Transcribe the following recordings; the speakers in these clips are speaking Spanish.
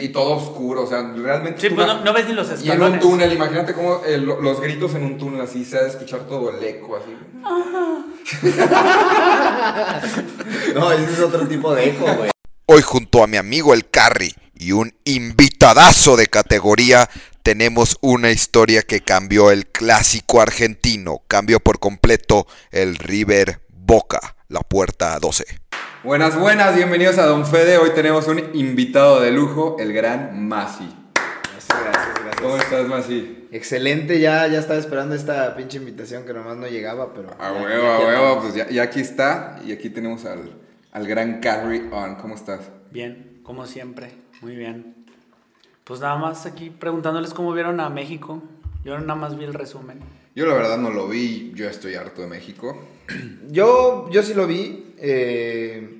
Y todo oscuro, o sea, realmente. Sí, pues la- no, no ves ni los Y en un escalones. túnel, imagínate cómo eh, lo- los gritos en un túnel así, se ha de escuchar todo el eco así. No, ese es otro tipo de eco, güey. Hoy junto a mi amigo el Carry y un invitadazo de categoría tenemos una historia que cambió el clásico argentino, cambió por completo el River Boca, la puerta 12. Buenas, buenas, bienvenidos a Don Fede. Hoy tenemos un invitado de lujo, el gran Masi. Gracias, gracias, gracias. ¿Cómo estás, Masi? Excelente, ya, ya estaba esperando esta pinche invitación que nomás no llegaba, pero. A ya- huevo, a huevo, pues ya, ya aquí está. Y aquí tenemos al, al gran Carry On. ¿Cómo estás? Bien, como siempre, muy bien. Pues nada más aquí preguntándoles cómo vieron a México. Yo nada más vi el resumen. Yo la verdad no lo vi, yo estoy harto de México. Yo, yo sí lo vi. eh,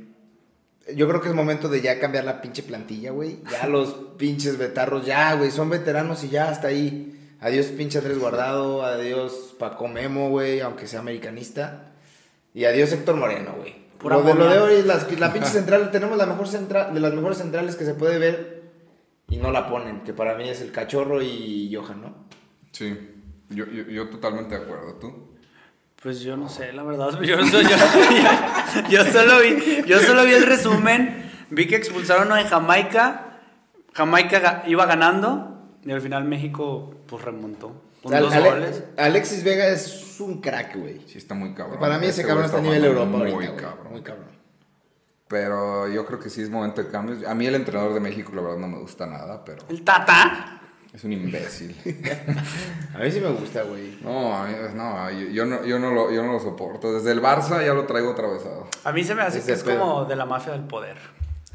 yo creo que es momento de ya cambiar la pinche plantilla, güey. Ya los pinches betarros, ya, güey, son veteranos y ya hasta ahí. Adiós, pinche Andrés Guardado. Adiós, Paco Memo, güey, aunque sea americanista. Y adiós, Héctor Moreno, güey. Lo de, lo de hoy, es las- la pinche central, tenemos la mejor central, de las mejores centrales que se puede ver y no la ponen, que para mí es el cachorro y Johan, ¿no? Sí, yo, yo, yo totalmente de acuerdo. ¿Tú? Pues yo no sé, la verdad. Yo, yo, yo- yo solo vi, yo solo vi el resumen. Vi que expulsaron a de Jamaica. Jamaica iba ganando. Y al final México pues remontó. Con Al- dos Ale- goles. Alexis Vega es un crack, güey. Sí, está muy cabrón. Para mí ese güey cabrón está a nivel Europa Muy ahorita, cabrón. Muy cabrón. Pero yo creo que sí es momento de cambios. A mí el entrenador de México, la verdad, no me gusta nada, pero El Tata. Es un imbécil. A mí sí me gusta, güey. No, a mí- no, yo, yo no, yo, no lo, yo no lo soporto. Desde el Barça ya lo traigo atravesado. A mí se me hace Ese que es pedo. como de la mafia del poder.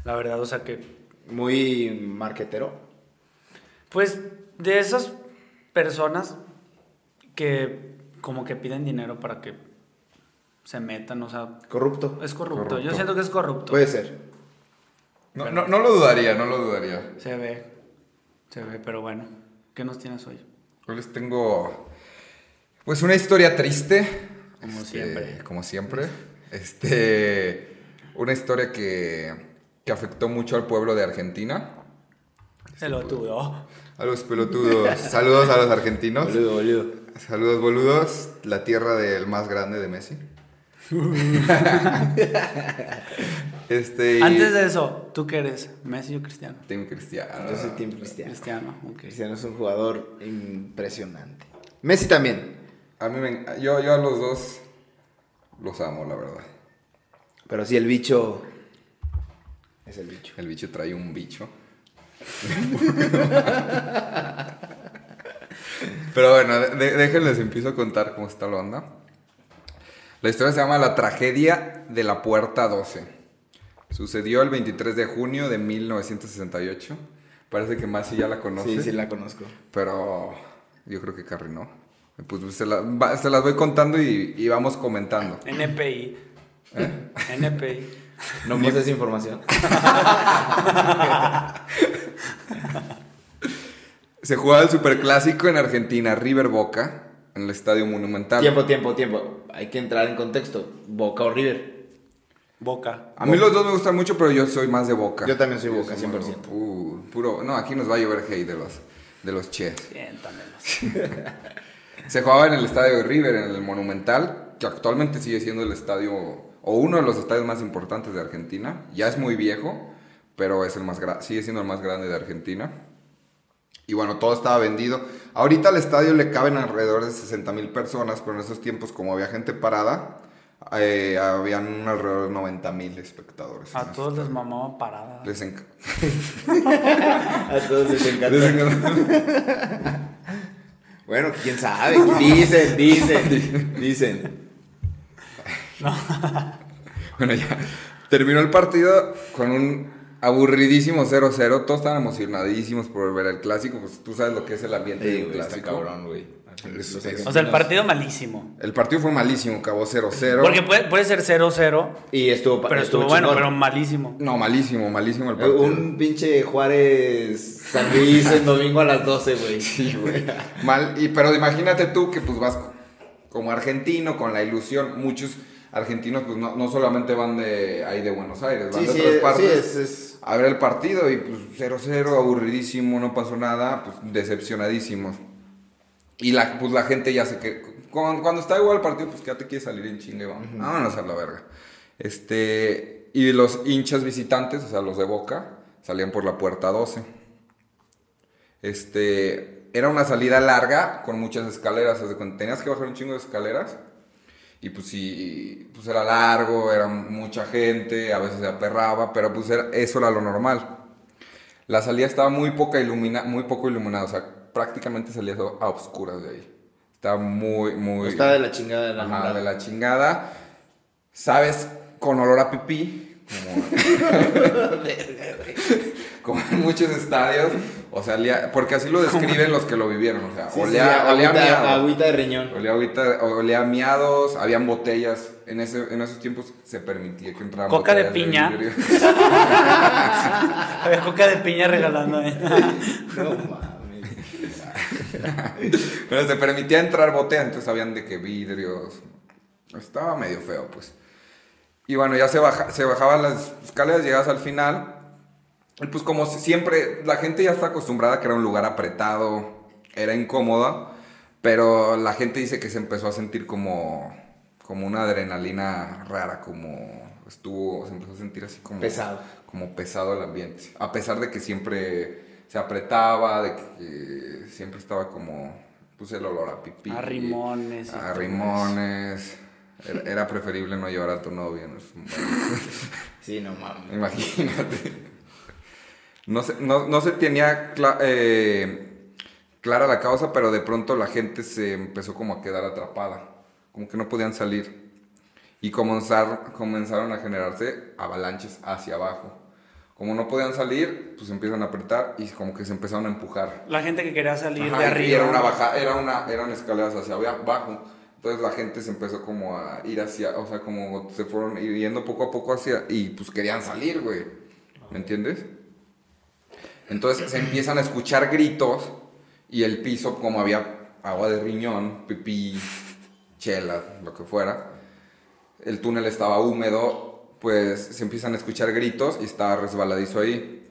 La verdad, o sea que Muy marquetero. Pues de esas personas que como que piden dinero para que se metan, o sea, Corrupto. es corrupto. Corrupto. Yo siento que es corrupto. Puede ser. No, no, no lo dudaría, no lo dudaría. Se ve, se ve, pero bueno, ¿qué nos tienes hoy? Hoy les tengo, pues, una historia triste. Como Este, siempre. Como siempre. Este, una historia que, que afectó mucho al pueblo de Argentina. Se lo tuvo. A los pelotudos. Saludos a los argentinos. Boludo, boludo. Saludos, boludos. La tierra del más grande de Messi. este. Antes de eso, ¿tú qué eres? ¿Messi o Cristiano? Team Cristiano. Yo soy Team Cristiano. Cristiano, ok. Cristiano es un jugador impresionante. Messi también. A mí me, yo, yo a los dos los amo, la verdad. Pero sí, el bicho. Es el bicho. El bicho trae un bicho. Pero bueno, de- déjenles empiezo a contar cómo está la onda. La historia se llama La tragedia de la puerta 12. Sucedió el 23 de junio de 1968. Parece que Masi ya la conoce. Sí, sí, la conozco. Pero yo creo que Carrie no. Pues se, la- va- se las voy contando y, y vamos comentando. NPI. NPI. No me esa información. Se jugaba el superclásico en Argentina, River Boca, en el Estadio Monumental. tiempo, tiempo, tiempo. Hay que entrar en contexto. Boca o River. Boca. A mí los dos me gustan mucho, pero yo soy más de Boca. Yo también soy Boca, soy más 100%. de- Uh, puro, no, aquí nos va a llover hate de los, de los Ches. Se jugaba en el estadio de River, en el Monumental, que actualmente sigue siendo el estadio, o uno de los estadios más importantes de Argentina. Ya es muy viejo, pero es el más gra- sigue siendo el más grande de Argentina. Y bueno, todo estaba vendido. Ahorita al estadio le caben alrededor de 60 mil personas, pero en esos tiempos, como había gente parada, eh, habían alrededor de 90 mil espectadores. A todos les mamaba parada. Les enc- A todos les encanta. les encanta. Bueno, quién sabe. Dicen, dicen, dicen. Bueno, ya terminó el partido con un aburridísimo 0-0. Todos estaban emocionadísimos por ver el clásico. Pues tú sabes lo que es el ambiente de Sí, un güey, está clásico. cabrón, güey. Es- Los es- O sea, el partido malísimo. El partido fue malísimo, acabó 0-0. Porque puede, puede ser 0-0, Y estuvo, pero estuvo bueno, pero malísimo. No, malísimo, malísimo el partido. Un pinche Juárez San Luis el domingo a las 12, güey. Sí, güey. Mal, y, pero imagínate tú que pues vas como argentino con la ilusión. Muchos argentinos pues no, no solamente van de ahí de Buenos Aires, van Sí, de sí, otras sí, partes es, es- a ver el partido y pues 0-0, aburridísimo, no pasó nada, pues decepcionadísimos. Y la, pues la gente ya se que cuando, cuando está igual el partido, pues ya te quiere salir en chingue, vamos, vámonos a la verga. Este, y los hinchas visitantes, o sea, los de Boca, salían por la puerta 12. Este, era una salida larga con muchas escaleras, o sea, cuando tenías que bajar un chingo de escaleras. Y pues sí, pues era largo, era mucha gente, a veces se aperraba, pero pues era- eso era lo normal. La salida estaba muy, poca ilumina, muy poco iluminada, o sea, prácticamente salías a oscuras de ahí. Estaba muy, muy... Está de la chingada de la Ajá, de la chingada. Sabes, con olor a pipí, como, como en muchos estadios, o sea, olía- porque así lo describen los que lo vivieron, o sea, Sí, olía, sí, olía agüita, miado. agüita de riñón. Olía, agüita- olía miados, habían botellas. En, ese, en esos tiempos se permitía que entraran Coca de piña. Había coca de piña regalando. ¿eh? No. Pero se permitía entrar botellas, entonces sabían de que vidrios. Estaba medio feo, pues. Y bueno, ya se, baja, se bajaban las escaleras, llegadas al final. Y pues como si- siempre, la gente ya está acostumbrada a que era un lugar apretado, era incómodo, pero la gente dice que se empezó a sentir como, como una adrenalina rara, como estuvo, se empezó a sentir así como Pesado. como pesado el ambiente. A pesar de que siempre se apretaba, de que siempre estaba como, pues el olor a pipí. A rimones A rimones. Era, era preferible no llevar a tu novio. ¿no? Sí, no mames. Imagínate. No se, no, no se tenía cla- eh, clara la causa, pero de pronto la gente se empezó como a quedar atrapada. Como que no podían salir. Y comenzar, comenzaron a generarse avalanches hacia abajo. Como no podían salir, pues empiezan a apretar y como que se empezaron a empujar. La gente que quería salir Ajá, de y arriba. Era una baja, era una, eran escaleras hacia abajo. Entonces la gente se empezó como a ir hacia, o sea, como se fueron yendo poco a poco hacia, y pues querían salir, güey. ¿Me entiendes? Entonces se empiezan a escuchar gritos y el piso, como había agua de riñón, pipí, chela, lo que fuera, el túnel estaba húmedo, pues se empiezan a escuchar gritos y estaba resbaladizo ahí.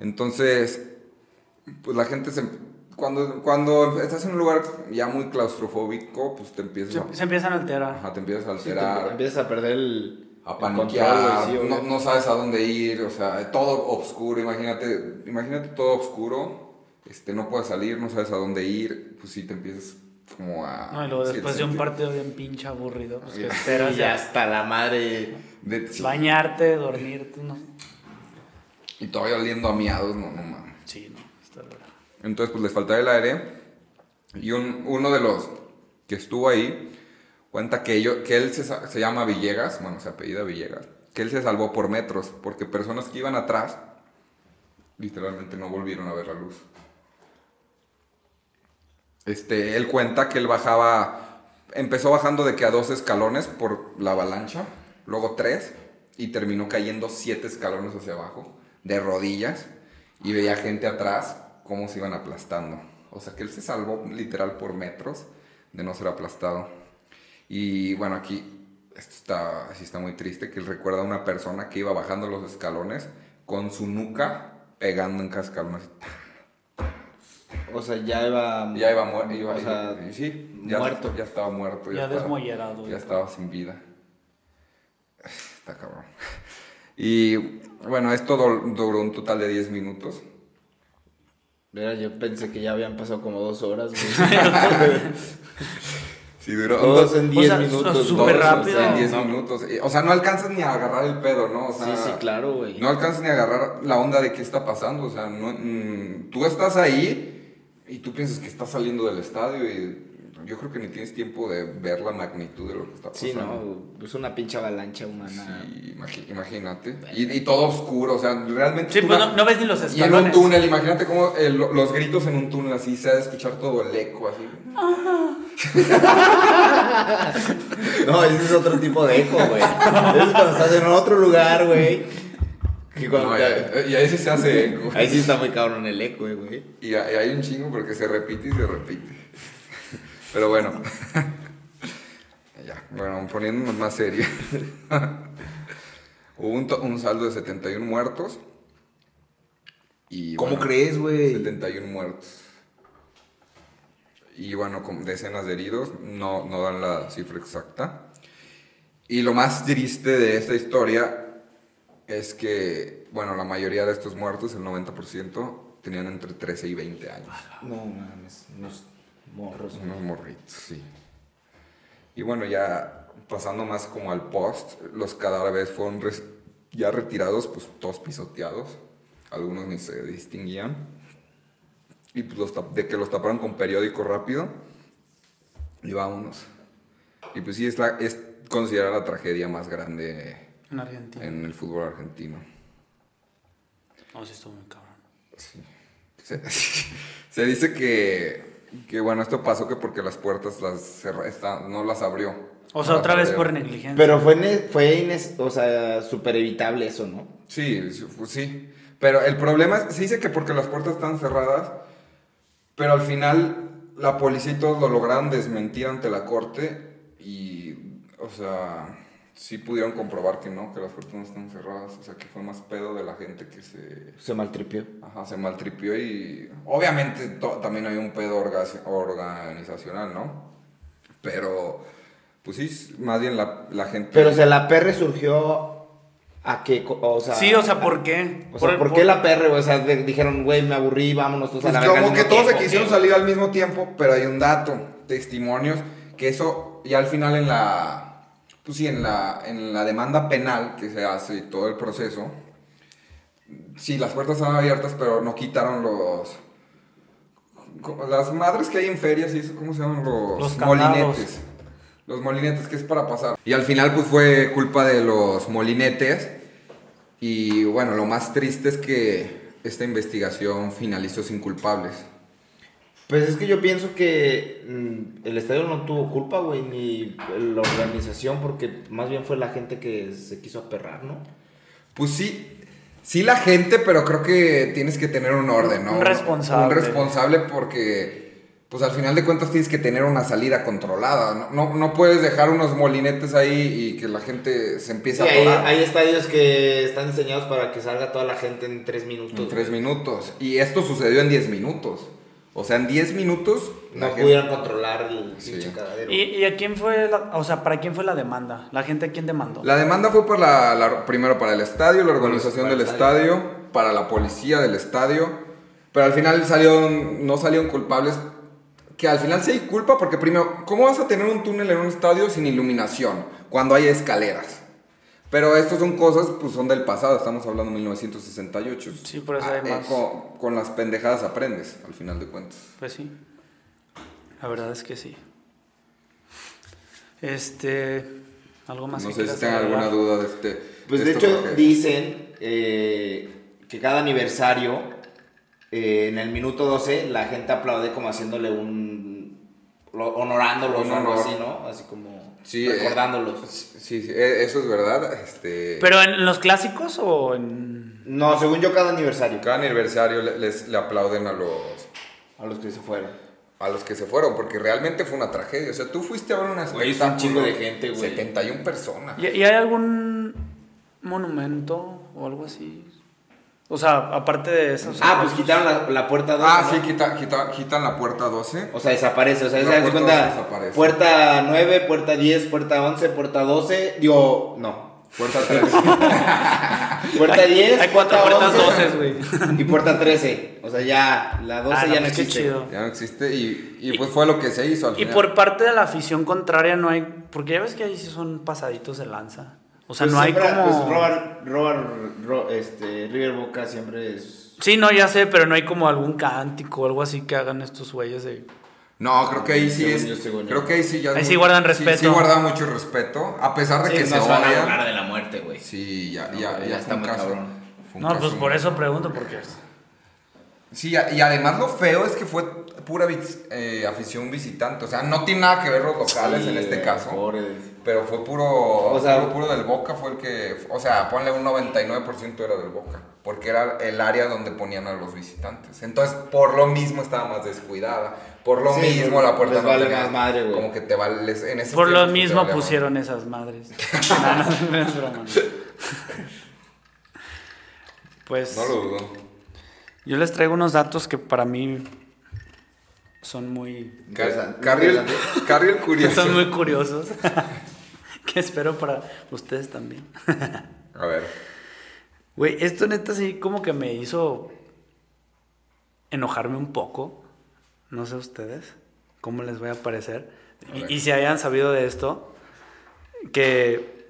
Entonces, pues la gente se... Cuando, cuando estás en un lugar ya muy claustrofóbico, pues te empiezas a, Se, se empiezan a alterar. ajá, te empiezas a Sí, te alterar, empiezas a perder el, a el paniquear, control, güey, sí, no, no sabes a dónde ir, o sea, todo oscuro, imagínate, imagínate todo oscuro, este, no puedes salir, no sabes a dónde ir, pues sí te empiezas como a... No, y luego después de un partido bien pinche aburrido, pues que esperas Y ya hasta la madre. de- bañarte, dormirte, no. y todavía oliendo a miados, no, no mames. Sí, no, está raro. Entonces, pues les faltaba el aire. Y un- uno de los que estuvo ahí cuenta que, yo, que él se, se llama Villegas, bueno, se apellida Villegas, que él se salvó por metros, porque personas que iban atrás literalmente no volvieron a ver la luz. Este, él cuenta que él bajaba, empezó bajando de que a dos escalones por la avalancha, luego tres, y terminó cayendo siete escalones hacia abajo, de rodillas, y veía gente atrás cómo se iban aplastando. O sea que él se salvó literal por metros de no ser aplastado. Y bueno, aquí esto está, sí está muy triste, que él recuerda a una persona que iba bajando los escalones con su nuca pegando en así. O sea, ya iba. Ya iba muerto. O sea, sí, ya, muerto. Ya estaba muerto. Ya estaba- desmollado, Ya ya. estaba sin vida. Está cabrón. Y bueno, esto dur- duró un total de 10 minutos. Mira, yo pensé que ya habían pasado como dos horas. Sí, duró Todos en O 10 sea, minutos. súper rápido. o sea, en 10 no. minutos. O sea, no alcanzas ni a agarrar el pedo, ¿no? O Sí, sea, sí, claro, güey. No alcanzas ni a agarrar la onda de qué está pasando. O sea, no, mm, tú estás ahí y tú piensas que estás saliendo del estadio y yo creo que ni tienes tiempo de ver la magnitud de lo que está pasando. Sí, no, es una pinche avalancha humana. Sí, imagínate. Y, y todo oscuro, o sea, realmente. Sí, pues no, no ves ni los Y en un escalones. túnel, imagínate cómo el- los gritos en un túnel así, se ha de escuchar todo el eco así. No, ese es otro tipo de eco, güey. Ese es cuando estás en otro lugar, güey. Que cuando No, te- y, ahí sí se hace eco. Ahí sí está muy cabrón el eco, güey. Y, hay- y hay un chingo porque se repite y se repite. Pero bueno. ya, bueno, poniéndonos más serio. Hubo un, saldo de 71 muertos. Y, ¿Cómo bueno, crees, güey? 71 muertos. Y bueno, con decenas de heridos, no, no dan la cifra exacta. Y lo más triste de esta historia es que, bueno, la mayoría de estos muertos, el 90%, tenían entre 13 y 20 años. No mames, unos morros. Unos morritos, sí. Y bueno, ya pasando más como al post, los cadáveres fueron ya retirados, pues todos pisoteados. Algunos ni se distinguían. Y pues los de que los taparon con periódico rápido. Y vámonos. Y pues sí, es, la, es considerada la tragedia más grande En Argentina. en el fútbol argentino. No, sí estuvo muy cabrón. Sí. Se, se dice que, que, bueno, esto pasó que porque las puertas las cerra- está- no las abrió. O sea, No otra vez por negligencia. Pero fue, ne- fue ines- o sea, súper evitable eso, ¿no? Sí, sí, pues sí. Pero el problema es, se dice que porque las puertas están cerradas, pero al final la policía y todos lo lograron desmentir ante la corte y, o sea, sí pudieron comprobar que no, que las puertas no están cerradas. O sea, que fue más pedo de la gente que se, Se maltripió. Ajá, se maltripió y obviamente to- también hay un pedo orga- organizacional, ¿no? Pero, pues sí, más bien la, la gente... Pero, o sea, la PR surgió a qué, o sea... sí, o sea, ¿por qué? O sea, ¿por, qué la PR, güey? O sea, de- dijeron, güey, me aburrí, vámonos todos Pues a la como que todos se quisieron ¿qué? salir al mismo tiempo, pero hay un dato, testimonios, que eso ya al final en la, pues sí, en la, en la demanda penal que se hace y todo el proceso, sí, las puertas estaban abiertas, pero no quitaron los, las madres que hay en ferias y eso, ¿cómo se llaman? Los, Los candados. molinetes. Los molinetes, que es para pasar. Y al final pues fue culpa de los molinetes. Y bueno, lo más triste es que esta investigación finalizó sin culpables. Pues es que yo pienso que mm, el estadio no tuvo culpa, güey, ni la organización, porque más bien fue la gente que se quiso aperrar, ¿no? Pues sí, sí la gente, pero creo que tienes que tener un orden, ¿no? Un responsable. Un responsable porque, pues al final de cuentas tienes que tener una salida controlada. No, no, no puedes dejar unos molinetes ahí y que la gente se empiece Sí, a hay, atorar hay estadios que están diseñados para que salga toda la gente en tres minutos. en tres güey. minutos. Y esto sucedió en 10 minutos. O sea, en 10 minutos... No gente- pudieron controlar el Sí. cagadero. ¿Y, y a quién fue la, o sea, para quién fue la demanda? ¿La gente a quién demandó? La demanda fue por la, la- primero para el estadio, la organización Para el del estadio, para la policía del estadio, pero al final salieron, no salieron culpables, que al final sí hay culpa porque primero, ¿cómo vas a tener un túnel en un estadio sin iluminación cuando hay escaleras? Pero estas son cosas, pues son del pasado, estamos hablando de 1968. Sí, por eso hay Ah, eh, más. con, con las pendejadas aprendes, al final de cuentas. Pues sí. La verdad es que sí. Este. ¿Algo más No que sé si tengan alguna duda de este... Pues de hecho dicen eh, que cada aniversario, eh, en el minuto 12, la gente aplaude como haciéndole un... lo- honorándolos Un o algo así, ¿no? Así como Sí, eh, recordándolos. Sí, sí, eh, eso es verdad. Este, ¿Pero en los clásicos o en.? No, según yo, cada aniversario. cada aniversario le, les, le aplauden a los, A los que se fueron. a los que se fueron, porque realmente fue una tragedia. O sea, tú fuiste a ver una Güey, es un chingo de gente, güey. 71 personas. ¿Y, y hay algún monumento o algo así? O sea, aparte de eso. o sea, Ah, pues quitaron la, la puerta 2. Ah, sí, quita- quita- quitan la puerta 12. O sea, desaparece. O sea, se cuenta. 12 desaparece. Puerta 9, puerta 10, puerta 11, puerta 12. Digo, no. Puerta 3. Puerta 10. hay cuatro puerta puertas 11, doces, güey. Y puerta 13. O sea, ya la 12 Ah, ya no pues existe. chido. ya no existe y, y pues fue lo que se hizo al Y final. por parte de la afición contraria no hay. Porque ya ves que ahí sí son pasaditos de lanza. O sea, Pues no hay como. Pues Robert, Robert, Ro- este, River Boca siempre es. Sí, no, ya sé, pero no hay como algún cántico o algo así que hagan estos güeyes de. No, creo que ahí sí Según es. yo, según yo. creo que ahí sí ya. es Ahí muy- sí guardan Sí, respeto. Sí, guardan mucho respeto. A pesar de Sí, que no se van a de la muerte, güey. Sí, ya, No, ya, ya, está un muy caso. cabrón. No, pues por eso pregunto, porque. Sí, y además lo feo es que fue pura vis- eh, afición visitante. O sea, no tiene nada que ver los locales Sí, en este güey, caso. Pero fue puro, O sea- puro, puro del Boca, fue el que, o sea, ponle un 99% era del Boca, porque era el área donde ponían a los visitantes. Entonces, por lo mismo estaba más descuidada. Por lo Sí, mismo la puerta les no vale tenía- más madre, güey. Como que te vales en ese Por lo mismo pusieron esas madres. No, no, no es broma. no. Pues No lo dudo. Yo les traigo unos datos que para mí son muy. Carriel. Carriel curioso. son muy curiosos. que espero para ustedes también. A ver. Güey, esto neta sí como que me hizo enojarme un poco. No sé ustedes cómo les voy a parecer. A. Y, y si hayan sabido de esto, que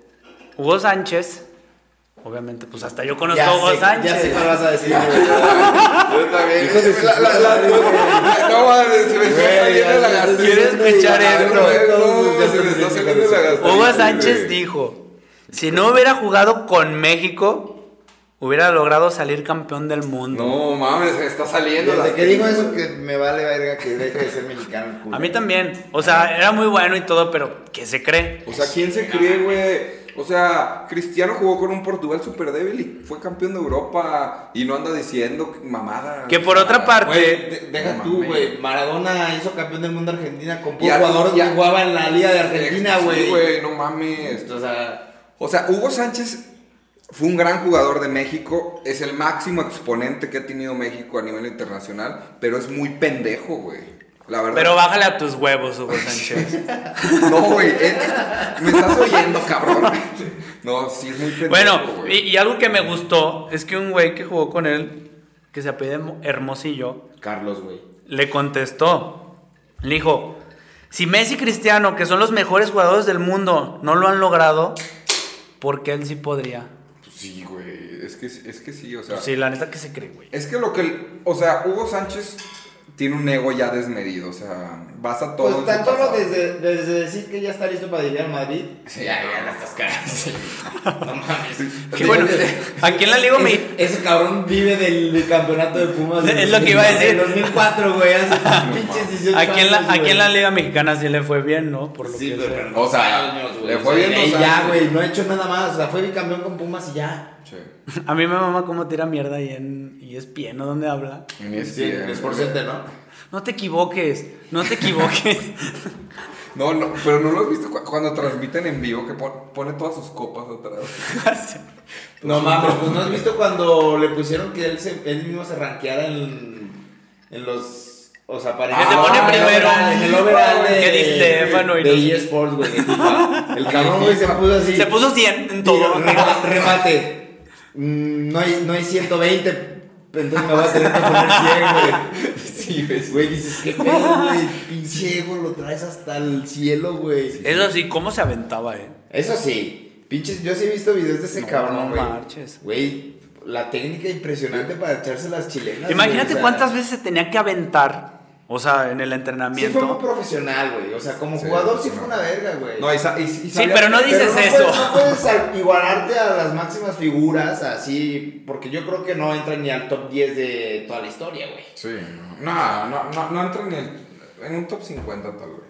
Hugo Sánchez, obviamente, pues hasta yo conozco a Hugo sé- Sánchez. Ya sé cuál vas a decir, güey. Yo también. Hijo de la- la- la- No, mames, se me está Güey, saliendo la gastritis. ¿Quieres escuchar esto? güey, No, se me está saliendo la gastritis. Hugo Sánchez dijo, si no hubiera jugado con México, hubiera logrado salir campeón del mundo. No mames, me está saliendo Desde la que digo eso, que me vale verga que deje de ser mexicano. el culo. A mí también. O sea, era muy bueno y todo, pero ¿qué se cree? O sea, ¿quién se cree, güey? O sea, Cristiano jugó con un Portugal súper débil y fue campeón de Europa y no anda diciendo mamada. Que por otra parte- Güey, de- deja No tú, güey. Maradona hizo campeón del mundo Argentina con Y puro a- jugador y a- que jugaba en la Liga de Argentina, Sí, güey. güey, no mames. O sea, O sea, Hugo Sánchez fue un gran jugador de México, es el máximo exponente que ha tenido México a nivel internacional, pero es muy pendejo, güey. La verdad. Pero bájale a tus huevos, Hugo Sánchez. No, güey, eh, me estás oyendo, cabrón. No, sí es muy pendejo. Bueno, y, y algo que me gustó es que un güey que jugó con él, que se apellida Mo- Hermosillo, Carlos, güey. le contestó. Le dijo, si Messi y Cristiano, que son los mejores jugadores del mundo, no lo han logrado, ¿por qué él sí podría? Pues sí, güey, es que, es que sí, o sea. Pues sí, la neta que se cree, güey. Es que lo que, o sea, Hugo Sánchez tiene un ego ya desmedido, o sea, basa todo. Pues tan solo desde, desde decir que ya está listo para dirigir al Madrid. Sí, ya, ya no. no estás cagando. No mames. Que bueno, aquí en la Liga me... Ese, cabrón vive del, del campeonato de Pumas. Es lo que iba a decir. En 2004, güey. Hace pinches 18 Aquí en, la, años, aquí en la Liga Mexicana sí le fue bien, ¿no? Por lo Sí, que pero, pero O sea, años, güey. le O fue sea, bien y dos ya, güey. No ha hecho nada más. O sea, fue bicampeón con Pumas y ya. Sí. A mí me mama cómo tira mierda y en y es pie, ¿no? ¿Dónde habla? En ESPN, Sí, es por. Center, ¿no? No te equivoques, no te equivoques. No, no, pero no lo has visto cu- cuando transmiten en vivo que pon- pone todas sus copas atrás. No mames, pues no has visto cuando le pusieron que él, se, él mismo se rankeara en, en los. O sea, para Que se pone en el primero. En el overall de, Que Di Stéfano y de no sé. eSports, güey. El cabrón, güey, se puso así. Se puso 100 en todo. Rema- Remate. Mm, No hay, no hay 120. Entonces me voy a tener que poner 100, güey. Sí, ves. Güey, dices, ¿qué pedo, güey? Pinche ego, lo traes hasta el cielo, güey. Eso sí, ¿cómo se aventaba, eh? Eso sí, pinches, yo sí he visto videos de ese No, cabrón, no güey. marches. Güey, la técnica impresionante para echarse las chilenas. Imagínate güey, o sea, cuántas veces se tenía que aventar, o sea, en el Sí fue entrenamiento. muy profesional, güey. O sea, como Sí, jugador sí, fue una verga, güey. No, y, sa- y- y Sí, pero no Pero dices no eso. Puedes, no puedes al- igualarte a las máximas figuras así, porque yo creo que no entran ni al top 10 de toda la historia, güey. Sí, no, no, no, no entra ni el- en un top 50 tal vez.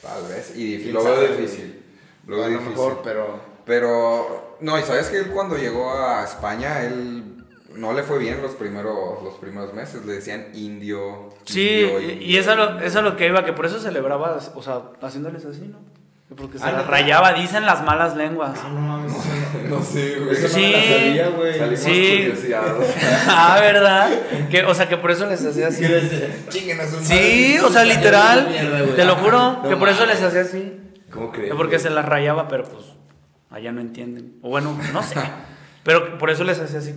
Tal vez. Y dif- ¿Quién lo veo difícil. Lo a veo lo difícil. mejor, pero... Pero, no, y sabes que él cuando llegó a España, él no le fue bien los primeros, los primeros meses. Le decían indio. Sí, indio, y- indio. y eso es lo, eso es lo que iba, que por eso celebraba, o sea, haciéndoles así, ¿no? Porque se Ah, rayaba, dicen las malas lenguas. Ah, no mames. eso no- No sé, güey. Eso no Sí. me la sabía, güey. Salimos Sí. curioseados. ah, ¿verdad? Que, o sea, que por eso les hacía así. Chinguen a Sí, o sea, literal. mierda. Te lo juro, No que por eso les hacía así. ¿Cómo crees? Porque güey? se las rayaba, pero pues allá no entienden. O bueno, no sé. Pero por eso les hacía así.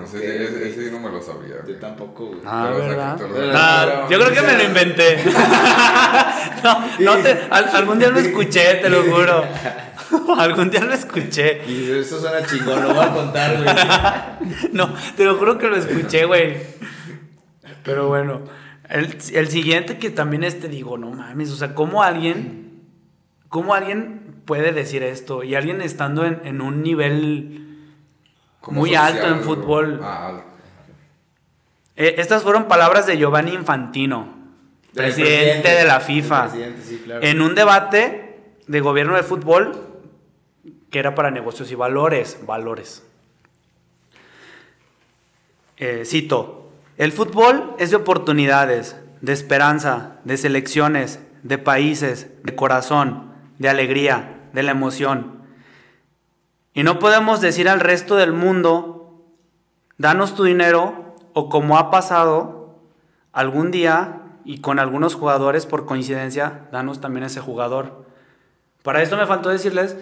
No sé, ese, ese no me lo sabía. Yo tampoco, güey. Ah, ¿verdad? lo- Ah, yo creo que me lo inventé. no, no te, al- algún día lo escuché, te lo juro. algún día lo escuché. Y eso suena chingón, lo voy a contar, güey. No, te lo juro que lo escuché, güey. Pero bueno, el, el siguiente que también este digo, no mames, o sea, ¿cómo alguien, cómo alguien puede decir esto? Y alguien estando en, en un nivel muy social, alto en fútbol. Ah, alto. Eh, estas fueron palabras de Giovanni Infantino, presidente, de la FIFA, sí, claro. en un debate de gobierno de fútbol que era para negocios y valores, valores. Eh, cito, el fútbol es de oportunidades, de esperanza, de selecciones, de países, de corazón, de alegría, de la emoción. Y no podemos decir al resto del mundo, danos tu dinero, o como ha pasado algún día y con algunos jugadores por coincidencia, danos también ese jugador. Para esto me faltó decirles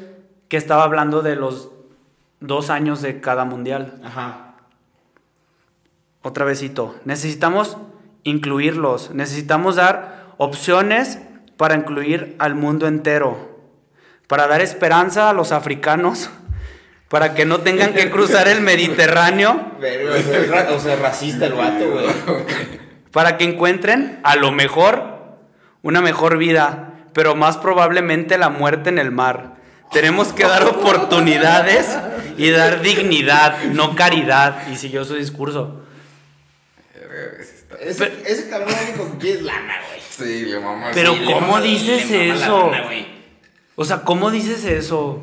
que estaba hablando de los dos años de cada mundial. Ajá. Otra vezito. Necesitamos incluirlos. Necesitamos dar opciones para incluir al mundo entero. Para dar esperanza a los africanos. Para que no tengan que cruzar el Mediterráneo. O sea, racista el vato, güey. Para que encuentren, a lo mejor, una mejor vida. Pero más probablemente la muerte en el mar. Tenemos que dar oportunidades y dar dignidad, no caridad. Y siguió su discurso. Ese está- Ese, cabrón único que quiere es lana, güey. Sí, le mama. Pero sí, le ¿cómo dices Le mama la eso? lana. O sea, ¿cómo dices eso?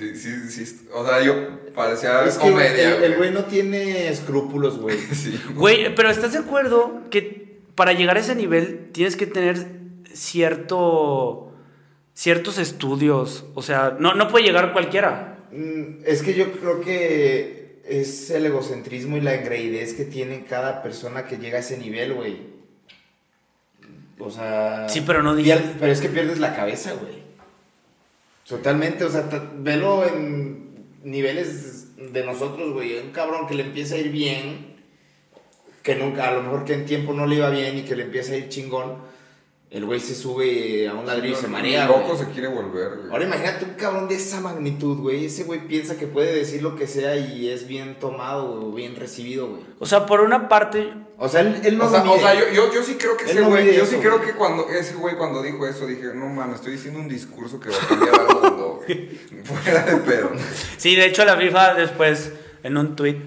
Mames. Sí, sí, sí. O sea, yo parecía Es que comedia. el, el güey no tiene escrúpulos, güey. Sí. Güey, pero ¿estás de acuerdo que para llegar a ese nivel tienes que tener cierto ciertos estudios? O sea, no, no puede llegar cualquiera. Mm, Es que yo creo que es el egocentrismo y la engreidez que tiene cada persona que llega a ese nivel, güey. O sea. Sí, pero no pier- Pero es que pierdes la cabeza, güey. Totalmente, o sea, velo en niveles de nosotros, güey. Un cabrón que le empieza a ir bien, que nunca, a lo mejor que en tiempo no le iba bien y que le empieza a ir chingón. El güey se sube a un ladrillo y se marea, güey. Loco se quiere volver, güey. Ahora imagínate un cabrón de esa magnitud, güey. Ese güey piensa que puede decir lo que sea y es bien tomado o bien recibido, güey. O sea, por una parte, O sea, él, él no o sea, o sea, yo, yo, yo sí creo que Él ese no güey, yo eso, sí creo güey. que cuando ese güey cuando dijo eso dije, no mames, estoy diciendo un discurso que va a cambiar al mundo, güey. Fuera de pedo. sí, de hecho la FIFA después en un tweet,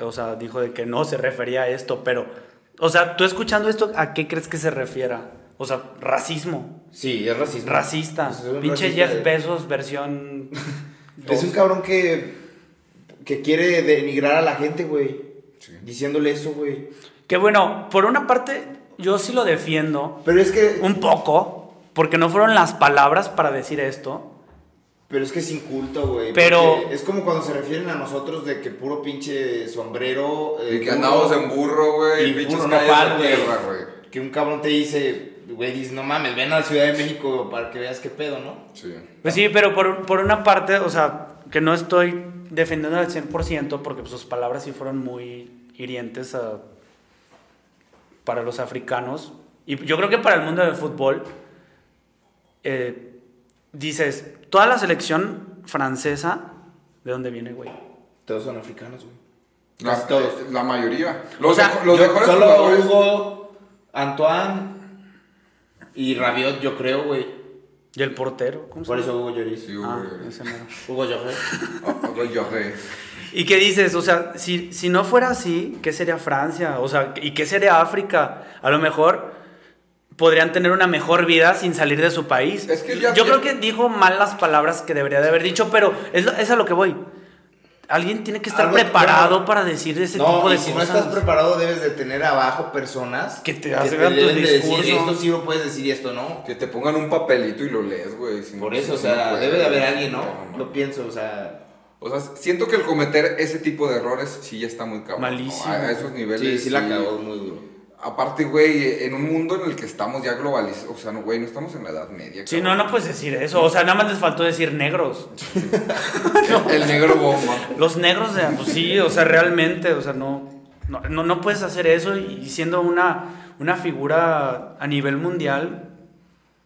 o sea, dijo de que no se refería a esto, pero, o sea, tú escuchando esto, ¿a qué crees que se refiera? O sea, racismo, Sí, es racismo. racista, Pues es un pinche racista Jeff de- Bezos versión... Es un cabrón que, que quiere denigrar a la gente, güey. Sí. Diciéndole eso, güey. Que bueno, por una parte yo sí lo defiendo, Pero es que. un poco, porque no fueron las palabras para decir esto. Pero es que es inculto, güey. Pero- Es como cuando se refieren a nosotros de que puro pinche sombrero. eh, Y que burro, andamos en burro, güey, Y pinches tierra, güey. Que un cabrón te dice, güey, dice, no mames, ven a la Ciudad de México para que veas qué pedo, ¿no? Sí. Pues sí, pero por, por una parte, o sea, que no estoy defendiendo al 100% porque pues, sus palabras sí fueron muy hirientes a- para los africanos. Y yo creo que para el mundo del fútbol, eh, dices, toda la selección francesa, ¿de dónde viene, güey? Todos son africanos, güey. La, Casi todos. la mayoría. Los, O sea, los Yo- mejores solo jugadores. Hugo, Antoine y Rabiot, yo creo, güey. Y el portero, ¿cómo se Por llama? eso Hugo Lloris. Sí, Ah, mero. Hugo Lloris. Ah, yo, güey. ¿Y qué dices? O sea, si, si no fuera así, ¿qué sería Francia? O sea, ¿y qué sería África? A lo mejor podrían tener una mejor vida sin salir de su país. Es que ya- Yo ya- creo que dijo mal las palabras que debería de haber dicho, pero es, lo- es a lo que voy. Alguien tiene que estar Algo- preparado bueno, para decir ese No, tipo de y si cosas. no estás preparado, debes de tener abajo personas Que te hagan tu deben de decir, discurso. esto sí lo puedes decir y esto no. Que te pongan un papelito y lo lees, güey. si no- Por eso, o si sea, debe de haber alguien, ¿no? No, Yo pienso, o sea... O sea, siento que el cometer ese tipo de errores sí ya está muy cabrón. Malísimo. A, a esos niveles. Sí, sí la cagó muy duro. Aparte, güey, en un mundo en el que estamos ya globalizados. O sea, no, güey, no estamos en la Edad Media. Sí, no, cabrón. no puedes decir eso. O sea, nada más les faltó decir negros. El negro bomba. Los negros, de, pues sí, o sea, realmente, o sea, no, no, no, no puedes hacer eso y siendo una, una figura a nivel mundial.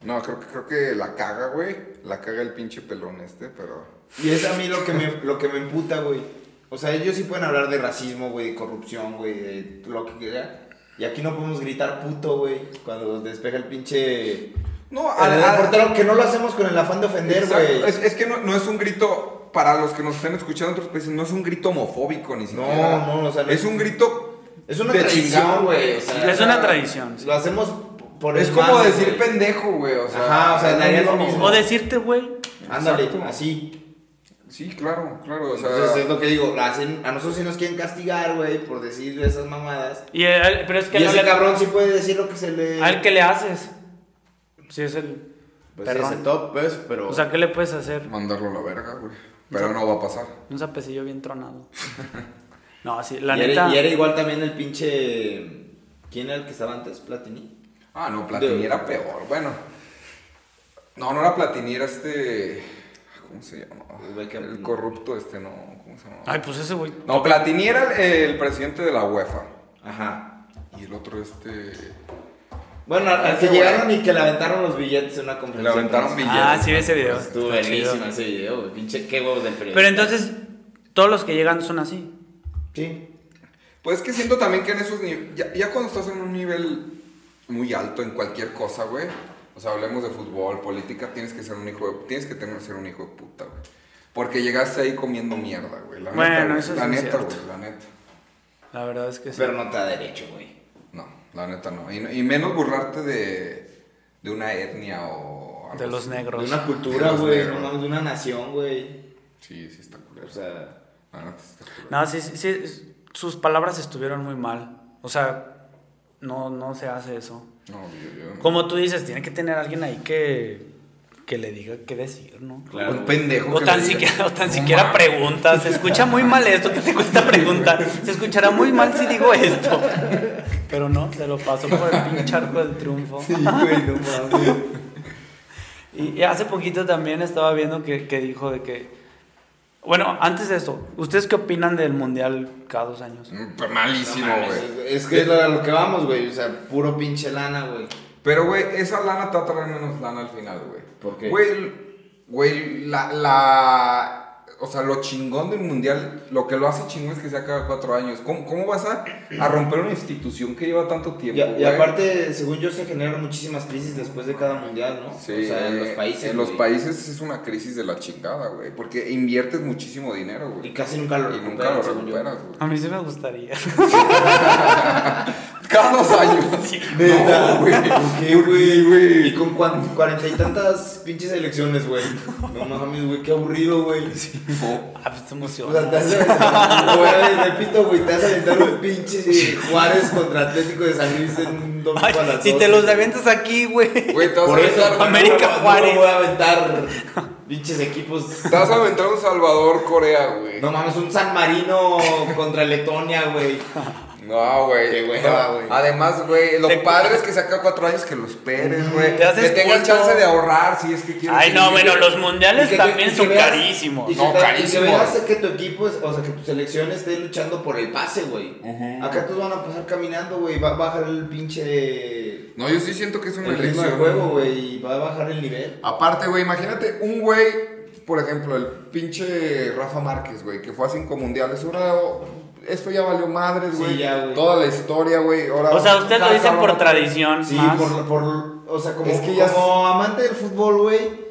No, creo que, creo que la caga, güey. La caga el pinche pelón este, pero. Y es a mí lo que me, lo que me emputa, güey. O sea, ellos sí pueden hablar de racismo, güey, de corrupción, güey, de lo que quiera. Y aquí no podemos gritar puto, güey, cuando despeja el pinche... No, El, el portero, que no lo hacemos con el afán de ofender, güey. Es, es que no, no es un grito, para los que nos estén escuchando en otros países, no es un grito homofóbico ni siquiera. No, no, o sea, no Es es- un grito Es una de tradición, güey. O sea, Es una tradición. sí. Lo hacemos por Es el como mame, decir pendejo, güey. O sea, Ajá, o sea, es daría lo mismo. mismo. O decirte, güey. Ándale, así. Sí, claro, claro. O sea, Entonces es lo que digo, hacen- a nosotros sí nos quieren castigar, güey, por decir esas mamadas. Y él- pero es que Y no ese le- cabrón sí puede decir lo que se le... ¿A él qué le haces? Si es el Pues perrón. ese top, pues, pero... O sea, ¿qué le puedes hacer? mandarlo a la verga, güey. Pero no va a pasar. Un zapecillo bien tronado. no, sí, la y, era, neta. y era igual también el pinche... ¿Quién era el que estaba antes? Platini. Ah, no, Platini De- era peor. Bueno. No, no era Platini, era este. ¿Cómo se llama? El Beckham. El corrupto, este, no. ¿Cómo se llama? Ay, pues ese güey. No, Platini era el, el presidente de la UEFA. Ajá. Y el otro, este. Bueno, al, que llegaron y que le aventaron los billetes en una Le conferencia. aventaron de prensa. billetes. Ah, sí, vi ese video. Estuvo buenísimo ese video, güey. Pinche qué huevos del periodista. Pero entonces, todos los que llegan son así. Sí. Pues es que siento también que en esos niveles. Ya, ya cuando estás en un nivel muy alto en cualquier cosa, güey. O sea, hablemos de fútbol, política, tienes que ser un hijo de. Tienes que tener, ser un hijo de puta, güey. Porque llegaste ahí comiendo mierda, güey. La Bueno, neta, eso es La muy neta, cierto. güey, la neta. La verdad es que sí. Pero no te da derecho, güey. No, la neta no. Y, y menos burlarte de, de una etnia o... algo De los así. negros. De una cultura, güey. No de una nación, güey. Sí, sí está culero. O sea... La neta sí está culero. No, sí, sí, sí, sus palabras estuvieron muy mal. O sea, no, no se hace eso. No, yo, yo- Como tú dices, tiene que tener alguien ahí que, que le diga qué decir, ¿no? Claro. Un pendejo O que tan siquiera, o tan "No siquiera mames". preguntas. Se escucha muy mal esto, ¿qué te cuesta preguntar? Se escuchará muy mal si digo esto. Pero no, se lo paso por el pinche arco del triunfo. Sí, güey, no mames. Y, y hace poquito también estaba viendo que, que dijo de que... Bueno, antes de esto, ¿ustedes qué opinan del Mundial cada dos años? Mm, pero Malísimo, güey. Es que es a lo que vamos, güey. O sea, puro pinche lana, güey. Pero, güey, esa lana te va a traer menos lana al final, güey. ¿Por qué? Güey, la, la... O sea, lo chingón del mundial, lo que lo hace chingón es que sea cada cuatro años. ¿Cómo, cómo vas a, a romper una institución que lleva tanto tiempo, Y, y aparte, según yo, se generan muchísimas crisis después de cada mundial, ¿no? Sí, o sea, en los países. En los países es una crisis de la chingada, güey. Porque inviertes muchísimo dinero, Y güey. casi nunca lo Y nunca lo recuperas, güey. A mí sí me gustaría. Cada dos años. Neta, No, güey. ¿Por qué, güey? Y con cuarenta y tantas pinches elecciones, güey. No mames, güey, qué aburrido, güey. Ah, pues te O emociona. sea, te hace, güey, repito, güey, te vas a aventar un pinche eh, Juárez contra Atlético de San Luis en un domingo Ay, a las si te 12. los avientas aquí, güey. Güey, te vas Por a eso, aventar. América no, no, Juárez. No voy a aventar pinches equipos. Te vas a aventar un Salvador, Corea, güey. No mames, un San Marino contra Letonia, güey. No, güey. Qué hueva, No. güey. Además, güey, lo Te- padre es que saca cuatro años que los esperes, güey. Te haces Que tengas culto. chance de ahorrar si es que quieres. Ay, no, bueno, los mundiales que- también que son veas- carísimos. Que, No, carísimos. Y que veas que tu equipo, es- o sea, que tu selección esté luchando por el pase, güey. Ujú. Acá todos van a pasar caminando, güey. Va a bajar el pinche. No, yo sí siento que es una El ritmo elección. de juego, güey. Y va a bajar el nivel. Aparte, güey, imagínate un güey, por ejemplo, el pinche Rafa Márquez, güey, que fue a cinco mundiales. Ahora, esto ya valió madres, Sí, güey. ya, güey. Toda la historia, güey. Ahora, O sea, ustedes lo dicen por tradición. Sí, más. por, por. O sea, como, Es que ya como amante del fútbol, güey.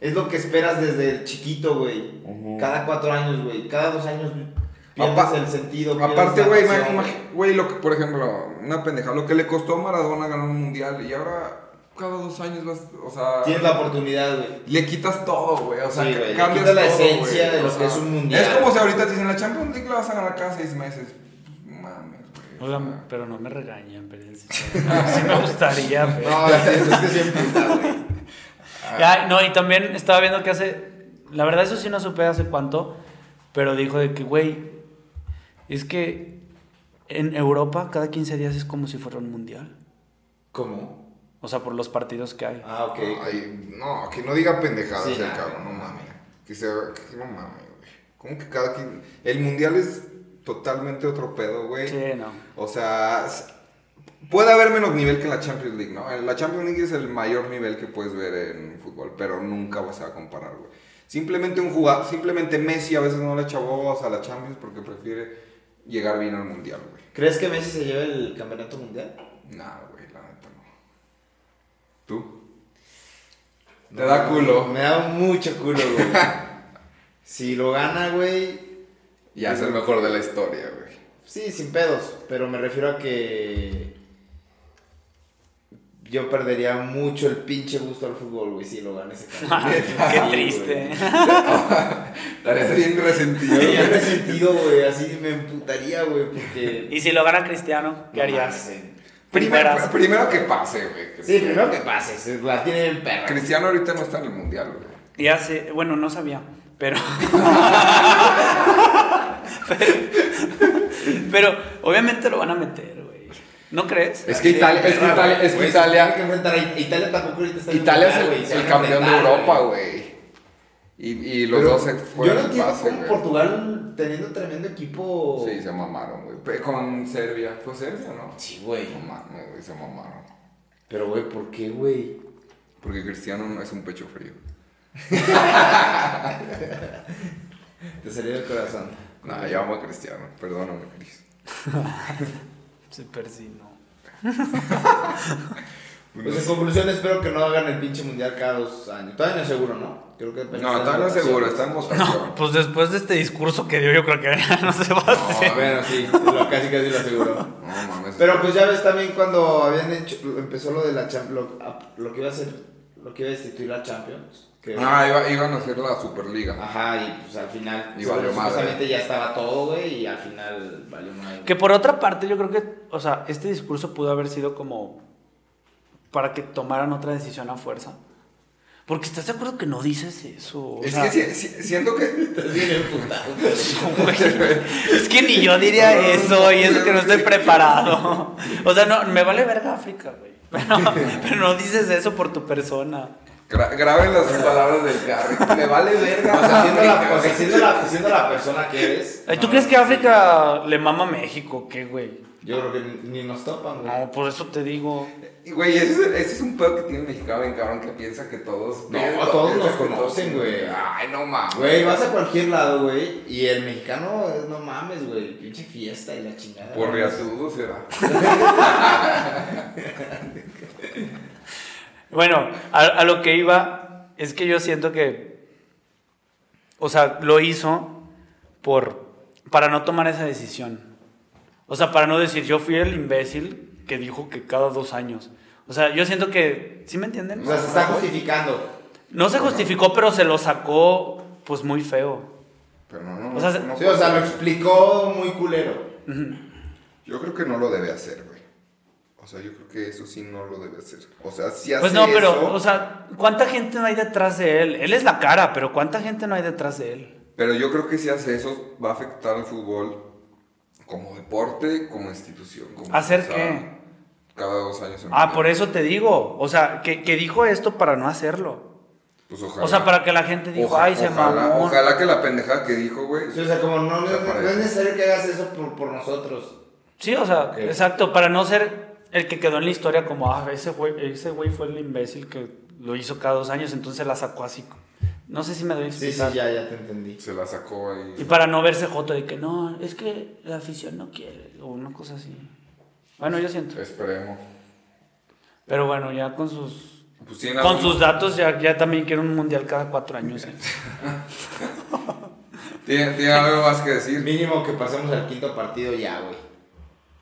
Es lo que esperas desde chiquito, güey. Cada cuatro años, güey. Cada dos años pierdes Apa- el sentido. Aparte, güey, güey, lo que, por ejemplo, una pendeja, lo que le costó a Maradona ganar un mundial y ahora cada dos años vas, o sea, Tienes la oportunidad, güey. le quitas todo, güey, o sea, Sí, ca- güey, le cambias quitas la todo, esencia güey, de lo o que es un mundial. Es como si ahorita te dicen la Champions League la vas a ganar cada seis meses. Mames, güey. o Oigan, sea. pero no me regañen, pero sí, sí me gustaría, pero... No, es que- es que siempre está, güey. Ya, no, y también estaba viendo que hace. La verdad, eso sí no supe hace cuánto. Pero dijo de que, güey. Es que en Europa cada 15 días es como si fuera un mundial. ¿Cómo? O sea, por los partidos que hay. Ah, ok. Ay, no, que no diga pendejadas Sí, el nah, cabrón, no no mames. Que se que no mames, güey. ¿Cómo que cada quien el mundial es totalmente otro pedo, güey? Sí, no. O sea, puede haber menos nivel que en la Champions League, ¿no? En La Champions League es el mayor nivel que puedes ver en fútbol, pero nunca vas a comparar, güey. Simplemente un jugador, simplemente Messi a veces no le echa bobas a la Champions porque prefiere llegar bien al mundial, güey. ¿Crees que Messi se lleve el campeonato mundial? Nah, güey, la neta no. ¿Tú? Te da culo. Me da mucho culo, güey. si lo gana, güey. Ya es el mejor de la historia, güey. Sí, sin pedos, pero me refiero a que yo perdería mucho el pinche gusto al fútbol, güey, si lo gana ese. Qué triste. Estarías bien resentido. Güey. resentido, güey, así me emputaría, güey, porque... Y si lo gana Cristiano, ¿qué No harías? Primero, primero que pase, güey. Que Sí, primero que pase, se la tiene el perro. Cristiano ahorita no está en el mundial, güey. Ya sé, bueno, no sabía, pero... pero obviamente lo van a meter, güey. ¿No crees? Es que Italia, es que Italia, es que Italia, Italia tampoco ahorita está en Italia es mundial, el, campeón de Europa, güey. Y, y los Pero dos se Yo fueron no al entiendo pase, cómo. Portugal teniendo tremendo equipo. Sí, se mamaron, güey. Con Serbia. ¿Fue Serbia, no? Sí, güey. No mames, güey, se mamaron. Pero, güey, ¿por qué, güey? Porque Cristiano no es un pecho frío. Te salió del corazón. Nah, yo amo a Cristiano. Perdóname, Cris. Se persino. Pues en conclusión, espero que no hagan el pinche mundial cada dos años. Todavía no es seguro, ¿no? Creo que No, todavía no es seguro, está en votación. No, pues después de este discurso que dio, yo creo que no se va a hacer. No, bueno, sí, lo, casi casi lo aseguro. No mames. Pero pues ya ves también cuando habían hecho, empezó lo de la Champions, lo, a- lo que iba a ser, lo que iba a destituir la Champions. Que, Ah, iba- iban a hacer la Superliga. Ajá, y pues al final, Y valió madre. ya estaba todo, güey, y al final valió madre. Que por otra parte, yo creo que, o sea, este discurso pudo haber sido como para que tomaran otra decisión a fuerza. Porque estás de acuerdo que no dices eso. O Es sea, que si- si- siento que. Estás bien emputado, es que ni yo diría eso y eso que no estoy preparado. O sea, no, me vale verga África, güey. Pero, pero no dices eso por tu persona. Gra- graben las palabras del carry. Me vale verga. O sea, siendo la, o sea, siendo la, siendo la persona que eres. ¿Tú no, crees que sí. África le mama a México? ¿Qué, güey? Yo creo que ni, ni nos topan, güey. No, por eso te digo. Güey, ese, es- ese es un pedo que tiene el mexicano bien cabrón que piensa que todos. No, piensan- todos nos conocen, güey. Ay, no mames. Güey, vas a cualquier lado, güey, y el mexicano, no mames, güey, pinche fiesta y la chingada. Por riatudo será. Bueno, a, a lo que iba es que yo siento que, o sea, lo hizo por, para no tomar esa decisión. O sea, para no decir, yo fui el imbécil que dijo que cada dos años. O sea, yo siento que, ¿sí me entienden? O sea, se está justificando. No se justificó, pero se lo sacó, pues, muy feo. Pero no, no. O sea, no Sí, o sea, lo explicó muy culero. Yo creo que no lo debe hacer, güey. O sea, yo creo que eso sí no lo debe hacer. O sea, si hace Pues no, pero, eso, o sea, ¿cuánta gente no hay detrás de él? Él es la cara, pero ¿cuánta gente no hay detrás de él? Pero yo creo que si hace eso, va a afectar al fútbol como deporte, como institución. Como, ¿Hacer qué? Cada dos años. en Ah, por eso te digo. O sea, que, que dijo esto para no hacerlo. Pues ojalá. O sea, para que la gente diga, Oja- ay, se ojalá, mamó. Ojalá que la pendejada que dijo, güey. Sí, o sea, como no, no, es necesario que hagas eso por, por nosotros. Sí, o sea, exacto, para no ser el que quedó en la historia como, ah, ese güey, ese güey fue el imbécil que lo hizo cada dos años, entonces la sacó así. No sé si me doy a Sí, sí, ya, ya te entendí. Se la sacó ahí. Y para no verse joto de que no, es que la afición no quiere, o una cosa así. Bueno, yo siento. Esperemos. Pero bueno, ya con sus Pues sí, con sus datos ya, ya también quiero un mundial cada cuatro años. ¿eh? ¿Tiene, tiene algo más que decir? Mínimo que pasemos al quinto partido ya, güey.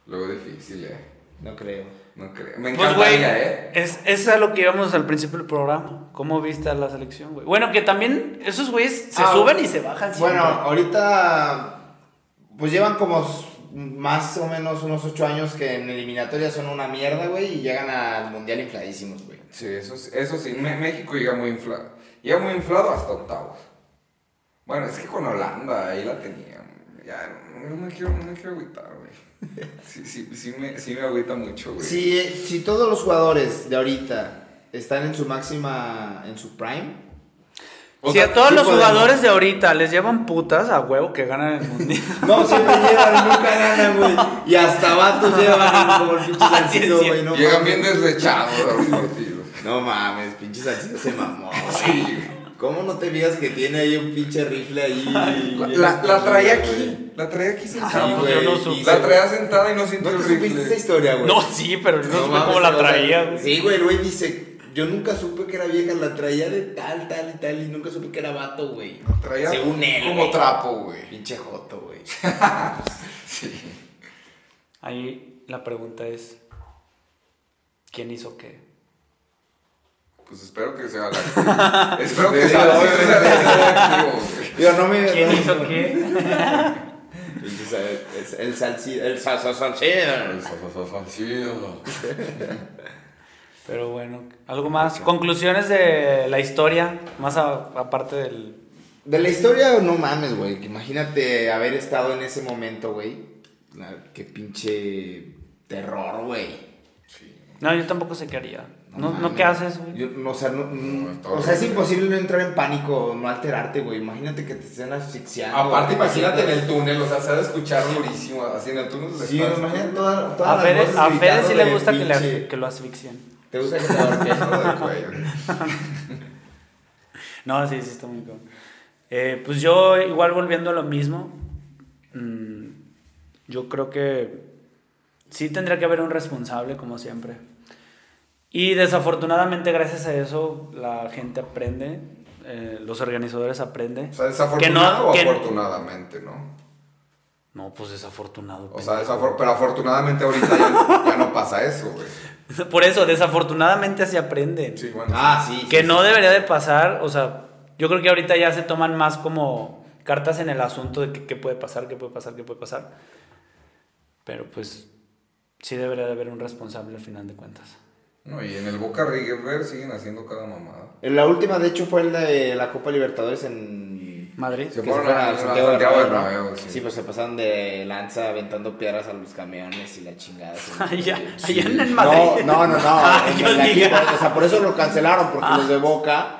Luego difícil, eh. No creo. No creo. Me Pues, güey, encantaría, eh. es, es a lo que íbamos al principio del programa. ¿Cómo viste a la selección, güey? Bueno, que también esos güeyes se Ah, suben y se bajan siempre. Bueno, ahorita pues llevan como más o menos unos ocho años que en eliminatoria son una mierda, güey, y llegan al mundial infladísimos, güey. Sí, eso, sí- eso sí. México llega muy inflado. Llega muy inflado hasta octavos. Bueno, es que con Holanda ahí la tenían. Ya, no me quiero, no me quiero agüitar, güey. Sí, sí, sí, me, sí me agüita mucho, güey. Si, eh, si todos los jugadores de ahorita están en su máxima, en su prime, O si sea, a todos sí los podemos. jugadores de ahorita les llevan putas a huevo que ganan el mundial. no, siempre llegan, nunca ganan, güey. Y hasta vatos llevan como el pinche Salcido, güey. No Llegan mames. bien deslechados a los partidos. No mames, pinche Salcido se mamó. güey. Sí. ¿Cómo no te fijas que tiene ahí un pinche rifle ahí? La, la, la traía aquí. La traía aquí Sí, sentada. pues güey. yo no supe. La traía sentada y no sintió ¿No el supiste esa rifle. historia, güey? No, sí, pero yo no, supe mames, cómo la o sea, traía, güey. Sí, güey, el güey dice, yo nunca supe que era vieja, la traía de tal, tal y tal, y nunca supe que era vato, güey. Traía Según él, como güey. trapo, güey. Pinche joto, güey. Sí. Ahí la pregunta es, ¿quién hizo qué? Pues espero que sea la Espero que sea la Yo no me. ¿Quién no- hizo qué? El, el salsi- el salsa Pero bueno, algo más. Conclusiones de la historia, más a- aparte del... De la historia, no mames, güey. Imagínate haber estado en ese momento, güey. Qué pinche terror, güey. No, yo tampoco sé qué haría. ¿No, ¿no qué haces, güey? Yo, no, o sea, no- no- o sea, es imposible no entrar en pánico, no alterarte, güey. Imagínate que te estén asfixiando. Aparte, imagínate en el túnel, o sea, se ha de escuchar durísimo. Así en el túnel se Sí, imagínate toda, todas A Fede, a sí le gusta que, le, que lo asfixien. ¿Te gusta que te ahorquen? Cuello. No, sí, sí, está muy cabrón. Eh, pues yo, igual volviendo a lo mismo, mm, yo creo que sí tendría que haber un responsable, como siempre. Y desafortunadamente, gracias a eso, la gente aprende, eh, los organizadores aprenden. O sea, desafortunado Que no- o afortunadamente, ¿no? No, pues desafortunado. O sea, desafor- pero afortunadamente ahorita ya, ya no pasa eso, güey. Por eso, desafortunadamente se aprende. Sí, bueno. Ah, sí. que sí, no sí. debería de pasar, o sea, yo creo que ahorita ya se toman más como cartas en el asunto de que- qué puede pasar, qué puede pasar, qué puede pasar. Pero pues sí debería de haber un responsable al final de cuentas. No, y en el Boca River siguen haciendo cada mamada. La última, de hecho, fue la de la Copa Libertadores en. Madrid. Se fueron fueron a- al a Santiago, Santiago Bernabéu, Bernabéu, ¿no? sí. Sí, pues se pasaron de lanza aventando piedras a los camiones y la chingada. Allá, Sí. allá en el Madrid. no, no, no. Ah, en o sea, por eso lo cancelaron, porque Ah. los de Boca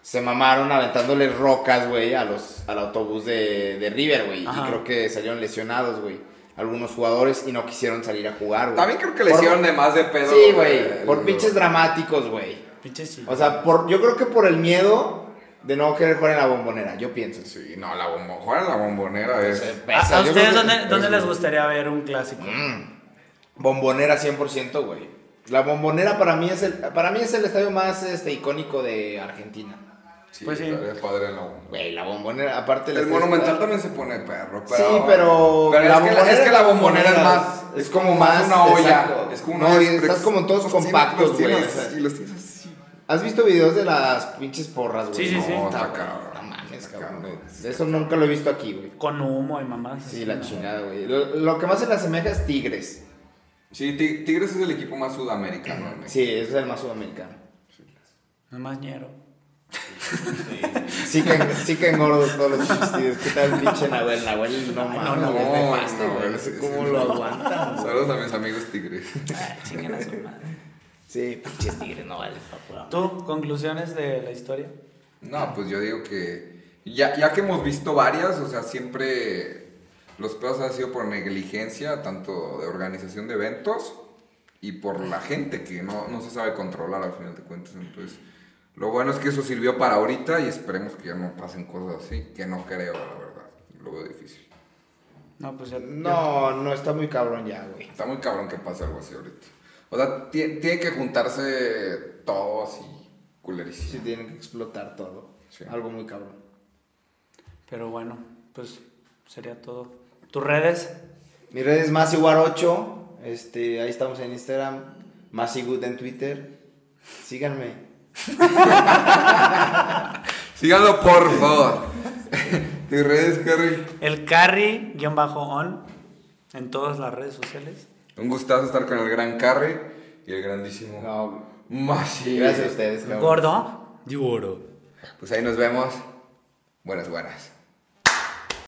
se mamaron aventándole rocas, güey, a los, al autobús de, de River, güey. Y creo que salieron lesionados, güey. Algunos jugadores y no quisieron salir a jugar, güey. También creo que le Por- hicieron de más de pedo. Sí, güey. Por pinches dramáticos, güey. Pinche sí. O sea, por, yo creo que por el miedo de no querer jugar en la bombonera, yo pienso. Sí, no, la bombo, jugar en la bombonera es. ¿A, Pesa, a ustedes dónde, dónde les gustaría ver un clásico? Bombonera 100%, güey. La bombonera para mí es el, para mí es el estadio más este, icónico de Argentina. Sí, Pues sí. estaría padre en la bomba. Güey, la bombonera, aparte El monumental también se pone perro, pero. Sí, pero, pero la es, que la, es que la bombonera es más. es como más una olla. exacto. Es como No, una y estás como todos compactos, los tienes güey, así, los tienes así. ¿Has visto videos de las pinches porras, güey? Sí, sí, sí. No, Está cabrón. No mames, cabrón. Eso nunca lo he visto aquí, güey. Con humo y mamás. Sí, la ¿no? chingada, güey. Lo, lo que más se le asemeja es Tigres. Sí, Ti- Tigres es el equipo más sudamericano. ¿no? Sí, es el más sudamericano. No más ñero. Sí que, sí que engordos todos los chistes. ¿Qué tal pinche Nahuel? Nahuel no mames, no, no, no, es no, nefasto, no, güey. No sé cómo lo aguantan. Saludos a mis amigos Tigres. Ah, chinguen a su madre. Sí, pinches tigres no vale ¿Tú, conclusiones de la historia? No, pues yo digo que ya, ya que hemos visto varias, o sea, siempre los pedos han sido por negligencia, tanto de organización de eventos y por la gente que no, no se sabe controlar al final de cuentas. Entonces, lo bueno es que eso sirvió para ahorita y esperemos que ya no pasen cosas así, que no creo, la verdad. Lo veo difícil. No, pues ya. No, no, está muy cabrón ya, güey. Está muy cabrón que pase algo así ahorita. O sea, tie- tiene que juntarse todo así, culerísimo. Sí, tienen que explotar todo. Sí. Algo muy cabrón. Pero bueno, pues sería todo. ¿Tus redes? Mi red es Masiguar8. Este, ahí estamos en Instagram. Masigood en Twitter. Síganme. Síganlo, por favor. ¿Tus redes, Carrie? El carry-on en todas las redes sociales. Un gustazo estar con el gran Carrie y el grandísimo No, Masi. gracias a ustedes, cabrón. Gordo. Lloro. Pues ahí nos vemos. Buenas, buenas.